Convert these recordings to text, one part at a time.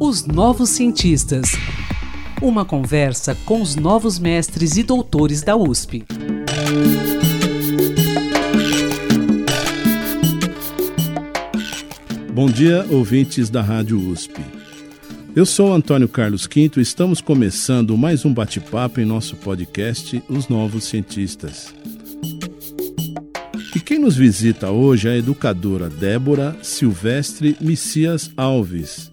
Os Novos Cientistas. Uma conversa com os novos mestres e doutores da USP. Bom dia, ouvintes da Rádio USP. Eu sou Antônio Carlos Quinto e estamos começando mais um bate-papo em nosso podcast Os Novos Cientistas. Quem nos visita hoje é a educadora Débora Silvestre Messias Alves.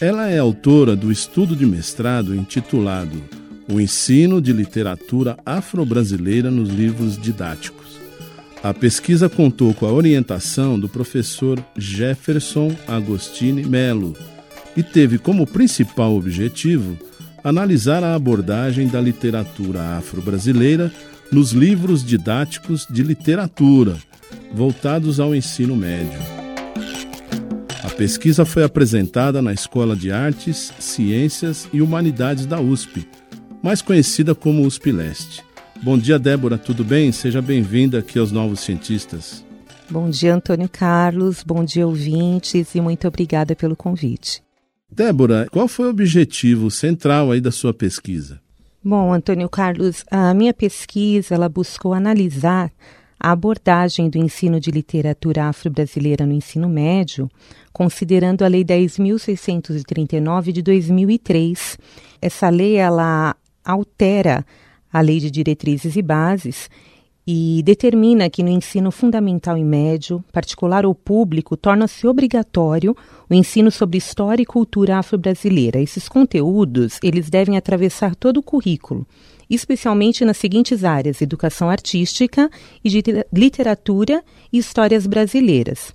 Ela é autora do estudo de mestrado intitulado O Ensino de Literatura Afro-Brasileira nos Livros Didáticos. A pesquisa contou com a orientação do professor Jefferson Agostini Melo e teve como principal objetivo analisar a abordagem da literatura afro-brasileira nos livros didáticos de literatura voltados ao ensino médio. A pesquisa foi apresentada na Escola de Artes, Ciências e Humanidades da USP, mais conhecida como USP Leste. Bom dia, Débora, tudo bem? Seja bem-vinda aqui aos Novos Cientistas. Bom dia, Antônio Carlos, bom dia, ouvintes, e muito obrigada pelo convite. Débora, qual foi o objetivo central aí da sua pesquisa? Bom, Antônio Carlos, a minha pesquisa ela buscou analisar a abordagem do ensino de literatura afro-brasileira no ensino médio, considerando a Lei 10.639 de 2003. Essa lei ela altera a Lei de Diretrizes e Bases e determina que no ensino fundamental e médio, particular ou público, torna-se obrigatório o ensino sobre história e cultura afro-brasileira. Esses conteúdos, eles devem atravessar todo o currículo, especialmente nas seguintes áreas: educação artística e de literatura e histórias brasileiras.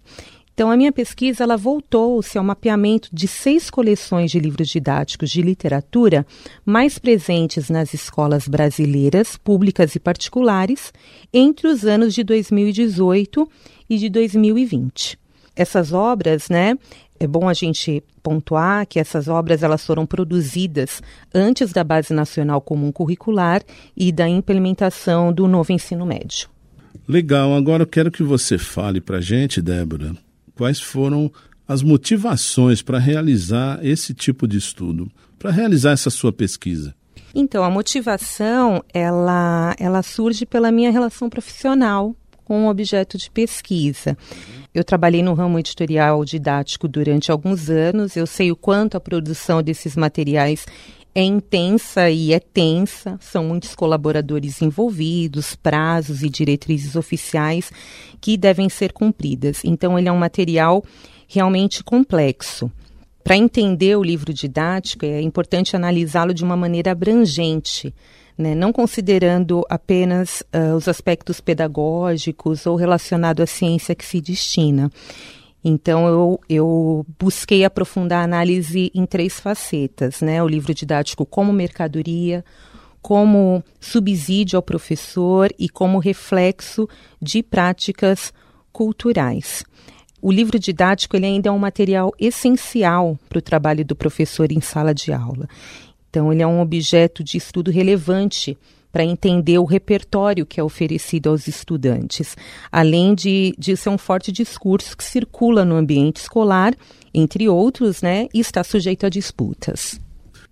Então, a minha pesquisa ela voltou-se ao mapeamento de seis coleções de livros didáticos de literatura mais presentes nas escolas brasileiras, públicas e particulares, entre os anos de 2018 e de 2020. Essas obras, né, é bom a gente pontuar que essas obras elas foram produzidas antes da Base Nacional Comum Curricular e da implementação do novo ensino médio. Legal, agora eu quero que você fale para a gente, Débora, quais foram as motivações para realizar esse tipo de estudo, para realizar essa sua pesquisa? Então, a motivação, ela, ela surge pela minha relação profissional com o objeto de pesquisa. Eu trabalhei no ramo editorial didático durante alguns anos, eu sei o quanto a produção desses materiais é intensa e é tensa, são muitos colaboradores envolvidos, prazos e diretrizes oficiais que devem ser cumpridas. Então, ele é um material realmente complexo. Para entender o livro didático, é importante analisá-lo de uma maneira abrangente, né? não considerando apenas uh, os aspectos pedagógicos ou relacionado à ciência que se destina. Então, eu, eu busquei aprofundar a análise em três facetas, né? O livro didático como mercadoria, como subsídio ao professor e como reflexo de práticas culturais. O livro didático ele ainda é um material essencial para o trabalho do professor em sala de aula. Então, ele é um objeto de estudo relevante para entender o repertório que é oferecido aos estudantes, além de, de ser um forte discurso que circula no ambiente escolar, entre outros, né, e está sujeito a disputas.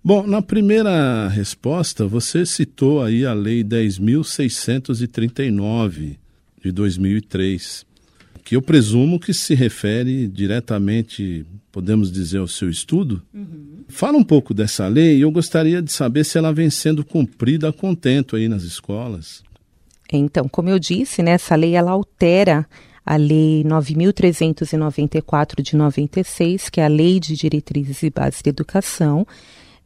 Bom, na primeira resposta, você citou aí a Lei 10.639 de 2003, que eu presumo que se refere diretamente, podemos dizer, ao seu estudo. Uhum. Fala um pouco dessa lei e eu gostaria de saber se ela vem sendo cumprida a contento aí nas escolas. Então, como eu disse, né, essa lei ela altera a Lei 9.394 de 96, que é a Lei de Diretrizes e Bases de Educação,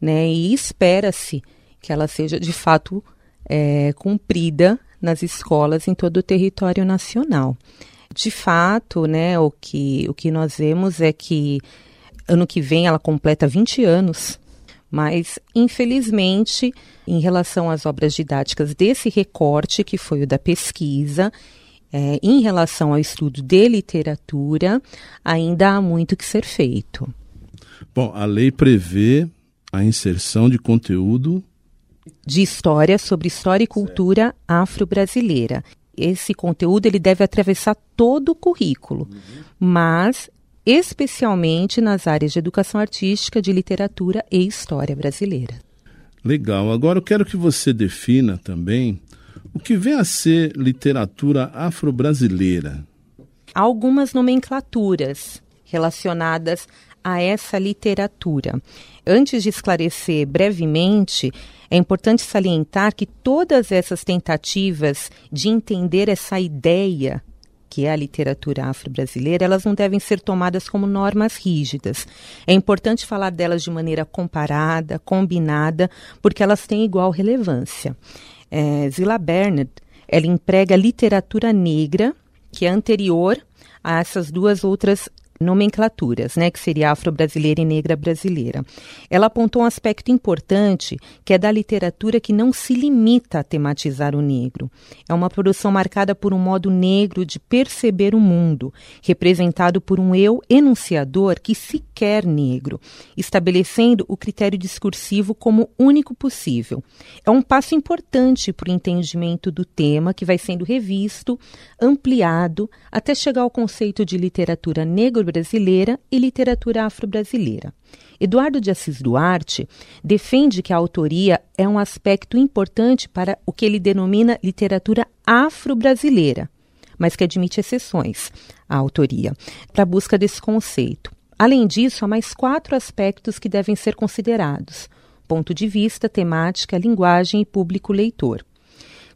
né, e espera-se que ela seja de fato é, cumprida nas escolas em todo o território nacional de fato, né, o que, o que nós vemos é que ano que vem ela completa 20 anos, mas infelizmente, em relação às obras didáticas desse recorte, que foi o da pesquisa, é, em relação ao estudo de literatura, ainda há muito que ser feito. Bom, a lei prevê a inserção de conteúdo de história sobre história e cultura afro-brasileira esse conteúdo ele deve atravessar todo o currículo, uhum. mas especialmente nas áreas de educação artística, de literatura e história brasileira. Legal. Agora eu quero que você defina também o que vem a ser literatura afro-brasileira. Algumas nomenclaturas relacionadas a essa literatura. Antes de esclarecer brevemente, é importante salientar que todas essas tentativas de entender essa ideia que é a literatura afro-brasileira, elas não devem ser tomadas como normas rígidas. É importante falar delas de maneira comparada, combinada, porque elas têm igual relevância. É, Zila Bernard, ela emprega literatura negra, que é anterior a essas duas outras nomenclaturas, né, que seria afro-brasileira e negra brasileira. Ela apontou um aspecto importante, que é da literatura que não se limita a tematizar o negro. É uma produção marcada por um modo negro de perceber o mundo, representado por um eu enunciador que se quer negro, estabelecendo o critério discursivo como único possível. É um passo importante para o entendimento do tema que vai sendo revisto, ampliado, até chegar ao conceito de literatura negro brasileira e literatura afro-brasileira. Eduardo de Assis Duarte defende que a autoria é um aspecto importante para o que ele denomina literatura afro-brasileira, mas que admite exceções à autoria, para a busca desse conceito. Além disso, há mais quatro aspectos que devem ser considerados: ponto de vista, temática, linguagem e público leitor.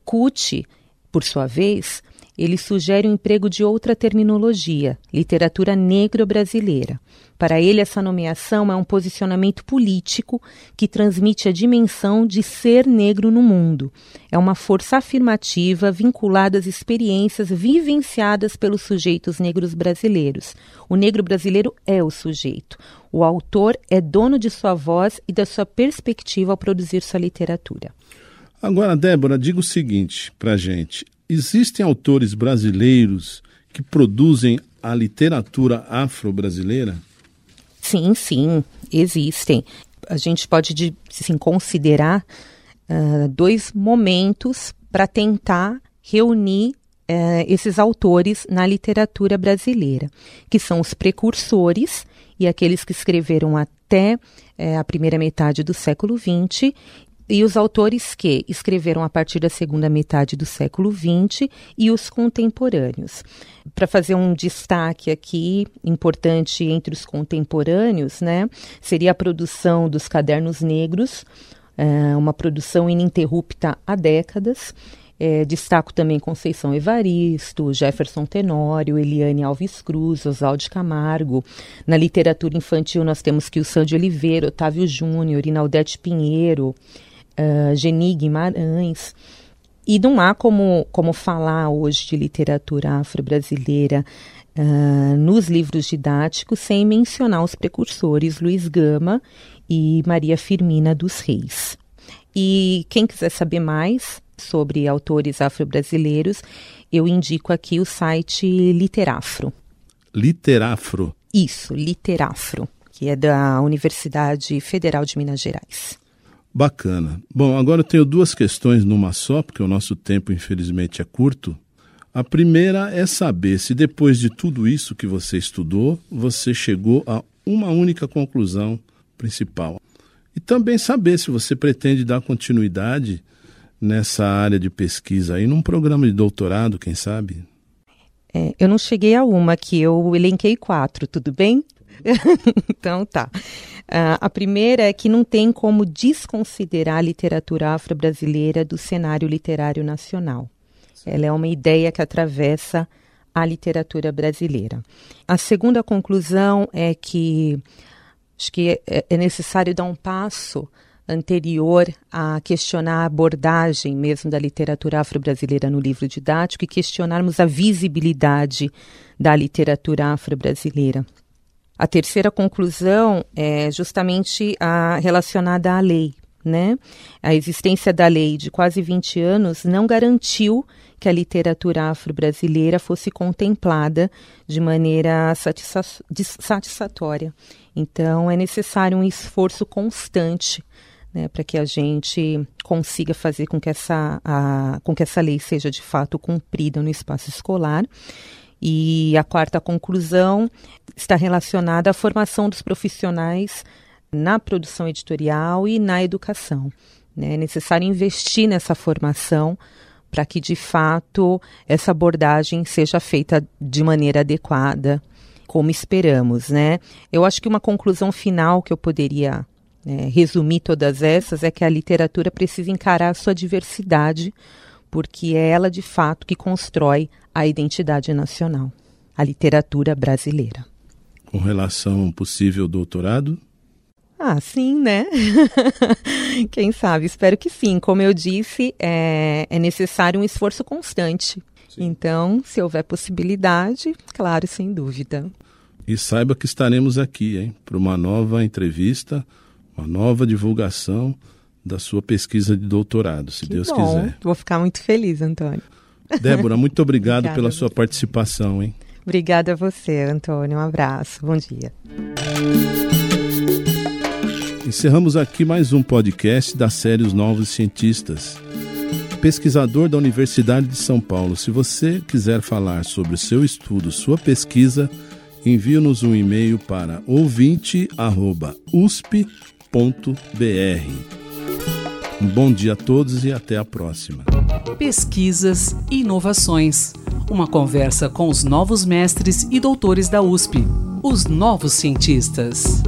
Cucci, por sua vez, ele sugere o emprego de outra terminologia, literatura negro-brasileira. Para ele, essa nomeação é um posicionamento político que transmite a dimensão de ser negro no mundo. É uma força afirmativa vinculada às experiências vivenciadas pelos sujeitos negros brasileiros. O negro brasileiro é o sujeito. O autor é dono de sua voz e da sua perspectiva ao produzir sua literatura. Agora, Débora, diga o seguinte para gente: existem autores brasileiros que produzem a literatura afro-brasileira? Sim, sim, existem. A gente pode assim, considerar uh, dois momentos para tentar reunir uh, esses autores na literatura brasileira, que são os precursores e aqueles que escreveram até uh, a primeira metade do século XX e os autores que escreveram a partir da segunda metade do século XX e os contemporâneos. Para fazer um destaque aqui importante entre os contemporâneos, né, seria a produção dos Cadernos Negros, é, uma produção ininterrupta há décadas. É, destaco também Conceição Evaristo, Jefferson Tenório, Eliane Alves Cruz, Oswaldo Camargo. Na literatura infantil nós temos que o Sandy Oliveira, Otávio Júnior, Inaldete Pinheiro, uh, Geni Guimarães. E não há como, como falar hoje de literatura afro-brasileira uh, nos livros didáticos sem mencionar os precursores Luiz Gama e Maria Firmina dos Reis. E quem quiser saber mais sobre autores afro-brasileiros, eu indico aqui o site Literafro. Literafro? Isso, Literafro, que é da Universidade Federal de Minas Gerais. Bacana. Bom, agora eu tenho duas questões numa só, porque o nosso tempo, infelizmente, é curto. A primeira é saber se depois de tudo isso que você estudou, você chegou a uma única conclusão principal. E também saber se você pretende dar continuidade nessa área de pesquisa aí, num programa de doutorado, quem sabe? É, eu não cheguei a uma, que eu elenquei quatro, tudo bem? então tá. Uh, a primeira é que não tem como desconsiderar a literatura afro-brasileira do cenário literário nacional. Ela é uma ideia que atravessa a literatura brasileira. A segunda conclusão é que acho que é, é necessário dar um passo anterior a questionar a abordagem mesmo da literatura afro-brasileira no livro didático e questionarmos a visibilidade da literatura afro-brasileira. A terceira conclusão é justamente a relacionada à lei. Né? A existência da lei de quase 20 anos não garantiu que a literatura afro-brasileira fosse contemplada de maneira satisfa satisfatória. Então, é necessário um esforço constante né, para que a gente consiga fazer com que, essa, a, com que essa lei seja de fato cumprida no espaço escolar E a quarta conclusão está relacionada à formação dos profissionais na produção editorial e na educação. Né? É necessário investir nessa formação para que, de fato, essa abordagem seja feita de maneira adequada, como esperamos. Né? Eu acho que uma conclusão final que eu poderia né, resumir todas essas é que a literatura precisa encarar a sua diversidade, porque é ela, de fato, que constrói a identidade nacional, a literatura brasileira. Com relação a um possível doutorado? Ah, sim, né? Quem sabe? Espero que sim. Como eu disse, é, é necessário um esforço constante. Sim. Então, se houver possibilidade, claro, sem dúvida. E saiba que estaremos aqui, hein, para uma nova entrevista, uma nova divulgação da sua pesquisa de doutorado, se que Deus bom. quiser. Vou ficar muito feliz, Antônio. Débora, muito obrigado Obrigada pela sua participação, hein? Obrigada a você, Antônio. Um abraço. Bom dia. Encerramos aqui mais um podcast da série Os Novos Cientistas. Pesquisador da Universidade de São Paulo, se você quiser falar sobre o seu estudo, sua pesquisa, envie-nos um e-mail para ouvinte.usp.br. Um bom dia a todos e até a próxima. Pesquisas e inovações. Uma conversa com os novos mestres e doutores da USP, os novos cientistas.